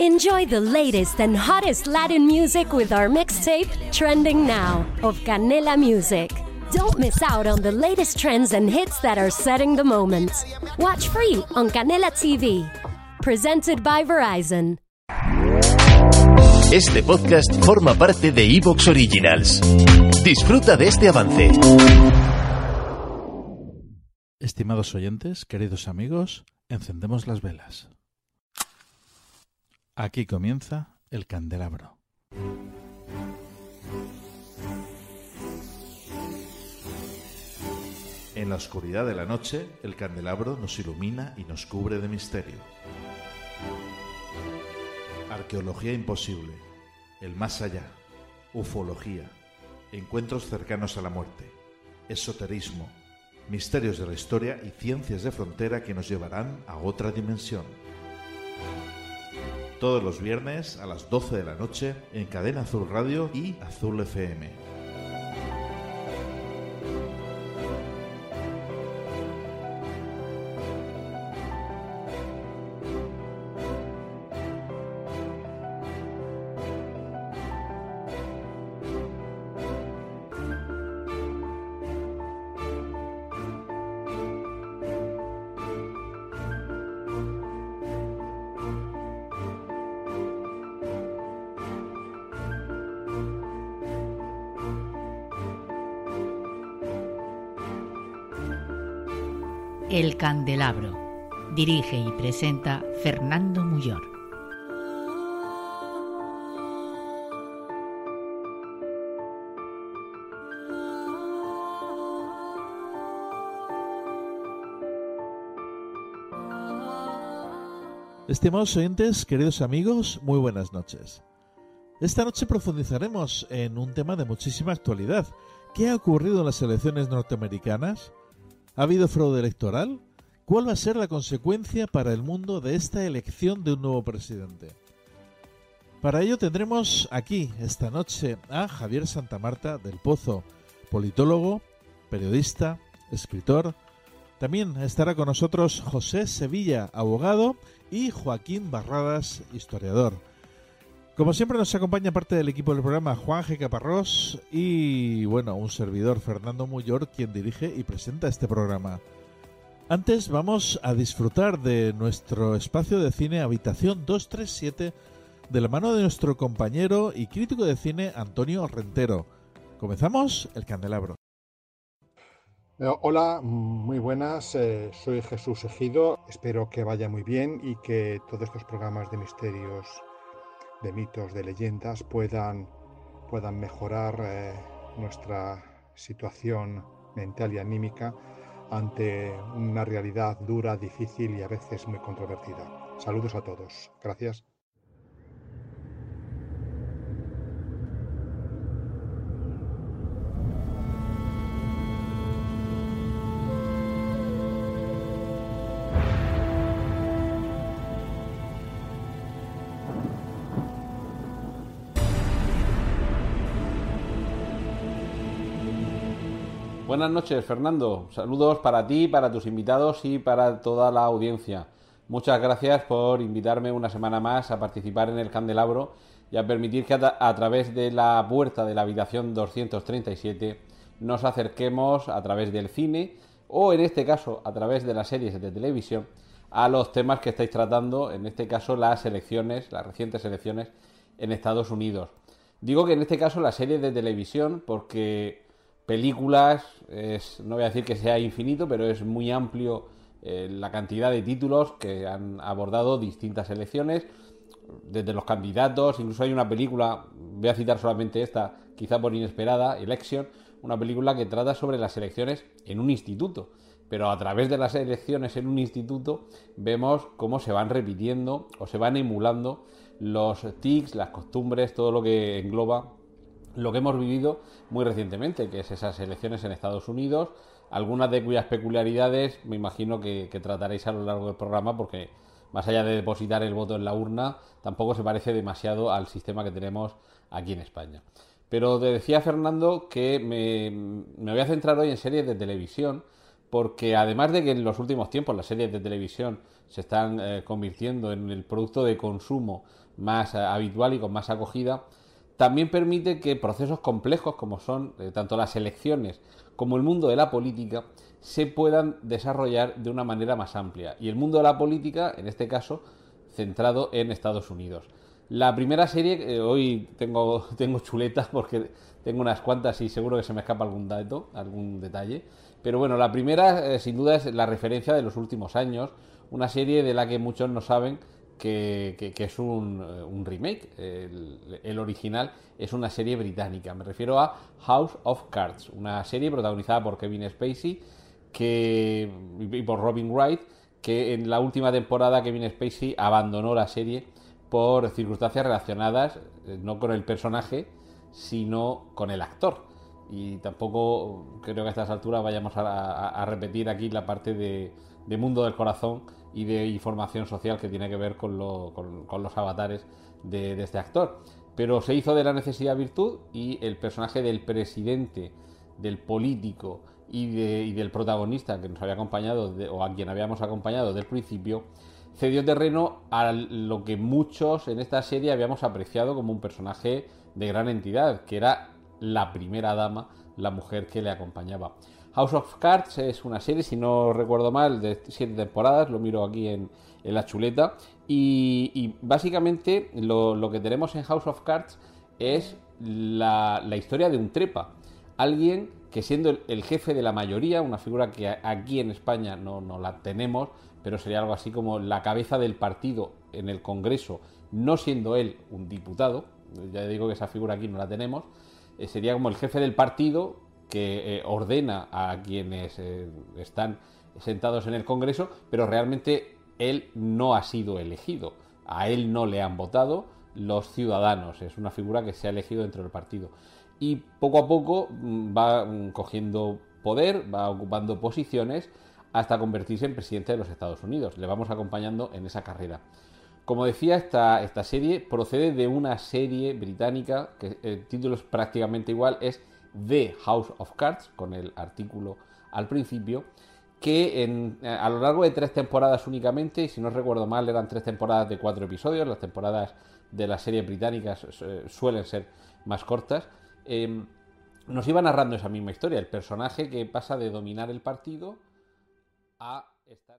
Enjoy the latest and hottest Latin music with our mixtape, Trending Now, of Canela Music. Don't miss out on the latest trends and hits that are setting the moment. Watch free on Canela TV. Presented by Verizon. Este podcast forma parte de Evox Originals. Disfruta de este avance. Estimados oyentes, queridos amigos, encendemos las velas. Aquí comienza el candelabro. En la oscuridad de la noche, el candelabro nos ilumina y nos cubre de misterio. Arqueología imposible, el más allá, ufología, encuentros cercanos a la muerte, esoterismo, misterios de la historia y ciencias de frontera que nos llevarán a otra dimensión. Todos los viernes a las 12 de la noche en Cadena Azul Radio y Azul FM. El Candelabro. Dirige y presenta Fernando Muyor. Estimados oyentes, queridos amigos, muy buenas noches. Esta noche profundizaremos en un tema de muchísima actualidad. ¿Qué ha ocurrido en las elecciones norteamericanas? ¿Ha habido fraude electoral? ¿Cuál va a ser la consecuencia para el mundo de esta elección de un nuevo presidente? Para ello tendremos aquí esta noche a Javier Santamarta del Pozo, politólogo, periodista, escritor. También estará con nosotros José Sevilla, abogado, y Joaquín Barradas, historiador. Como siempre nos acompaña parte del equipo del programa Juan G. Caparrós y, bueno, un servidor Fernando Muyor, quien dirige y presenta este programa. Antes vamos a disfrutar de nuestro espacio de cine Habitación 237 de la mano de nuestro compañero y crítico de cine Antonio Rentero. Comenzamos el candelabro. Eh, hola, muy buenas, eh, soy Jesús Ejido, espero que vaya muy bien y que todos estos programas de misterios de mitos, de leyendas, puedan, puedan mejorar eh, nuestra situación mental y anímica ante una realidad dura, difícil y a veces muy controvertida. Saludos a todos. Gracias. Buenas noches, Fernando. Saludos para ti, para tus invitados y para toda la audiencia. Muchas gracias por invitarme una semana más a participar en el Candelabro y a permitir que a, través de la puerta de la habitación 237 nos acerquemos a través del cine o en este caso a través de las series de televisión a los temas que estáis tratando, en este caso las elecciones, las recientes elecciones en Estados Unidos. Digo que en este caso las series de televisión porque películas, es, no voy a decir que sea infinito, pero es muy amplio eh, la cantidad de títulos que han abordado distintas elecciones, desde los candidatos, incluso hay una película, voy a citar solamente esta, quizá por inesperada, Election, una película que trata sobre las elecciones en un instituto. Pero a través de las elecciones en un instituto vemos cómo se van repitiendo o se van emulando los tics, las costumbres, todo lo que engloba lo que hemos vivido muy recientemente, que es esas elecciones en Estados Unidos, algunas de cuyas peculiaridades me imagino que, trataréis a lo largo del programa, porque más allá de depositar el voto en la urna, tampoco se parece demasiado al sistema que tenemos aquí en España. Pero te decía Fernando que me, voy a centrar hoy en series de televisión, porque además de que en los últimos tiempos las series de televisión se están eh, convirtiendo en el producto de consumo más eh, habitual y con más acogida, también permite que procesos complejos como son eh, tanto las elecciones como el mundo de la política se puedan desarrollar de una manera más amplia. Y el mundo de la política, en este caso, centrado en Estados Unidos. La primera serie, eh, hoy tengo, tengo chuletas porque tengo unas cuantas y seguro que se me escapa algún dato, algún detalle. Pero bueno, la primera, eh, sin duda, es la referencia de los últimos años, una serie de la que muchos no saben que, es un, eh, remake. El, original es una serie británica. Me refiero a House of Cards, una serie protagonizada por Kevin Spacey que, y por Robin Wright, que en la última temporada Kevin Spacey abandonó la serie por circunstancias relacionadas eh, no con el personaje, sino con el actor. Y tampoco creo que a estas alturas vayamos a, repetir aquí la parte de, mundo del corazón y de información social que tiene que ver con, los avatares de, este actor. Pero se hizo de la necesidad virtud y el personaje del presidente, del político y, del protagonista que nos había acompañado o a quien habíamos acompañado desde el principio, cedió terreno a lo que muchos en esta serie habíamos apreciado como un personaje de gran entidad, que era la primera dama, la mujer que le acompañaba. House of Cards es una serie, si no recuerdo mal, de siete temporadas, lo miro aquí en, la chuleta, y, básicamente lo, que tenemos en House of Cards es la, historia de un trepa, alguien que siendo el, jefe de la mayoría, una figura que aquí en España no, no la tenemos, pero sería algo así como la cabeza del partido en el Congreso, no siendo él un diputado, ya digo que esa figura aquí no la tenemos, sería como el jefe del partido que eh, ordena a quienes eh, están sentados en el Congreso, pero realmente él no ha sido elegido, a él no le han votado los ciudadanos, es una figura que se ha elegido dentro del partido. Y poco a poco mm, va mm, cogiendo poder, va ocupando posiciones, hasta convertirse en presidente de los Estados Unidos. Le vamos acompañando en esa carrera. Como decía, esta, esta serie procede de una serie británica, que el título es prácticamente igual, es The House of Cards, con el artículo al principio, que en, a lo largo de tres temporadas únicamente, y si no recuerdo mal, eran tres temporadas de cuatro episodios, las temporadas de las series británicas eh, suelen ser más cortas, eh, nos iba narrando esa misma historia, el personaje que pasa de dominar el partido a estar...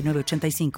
85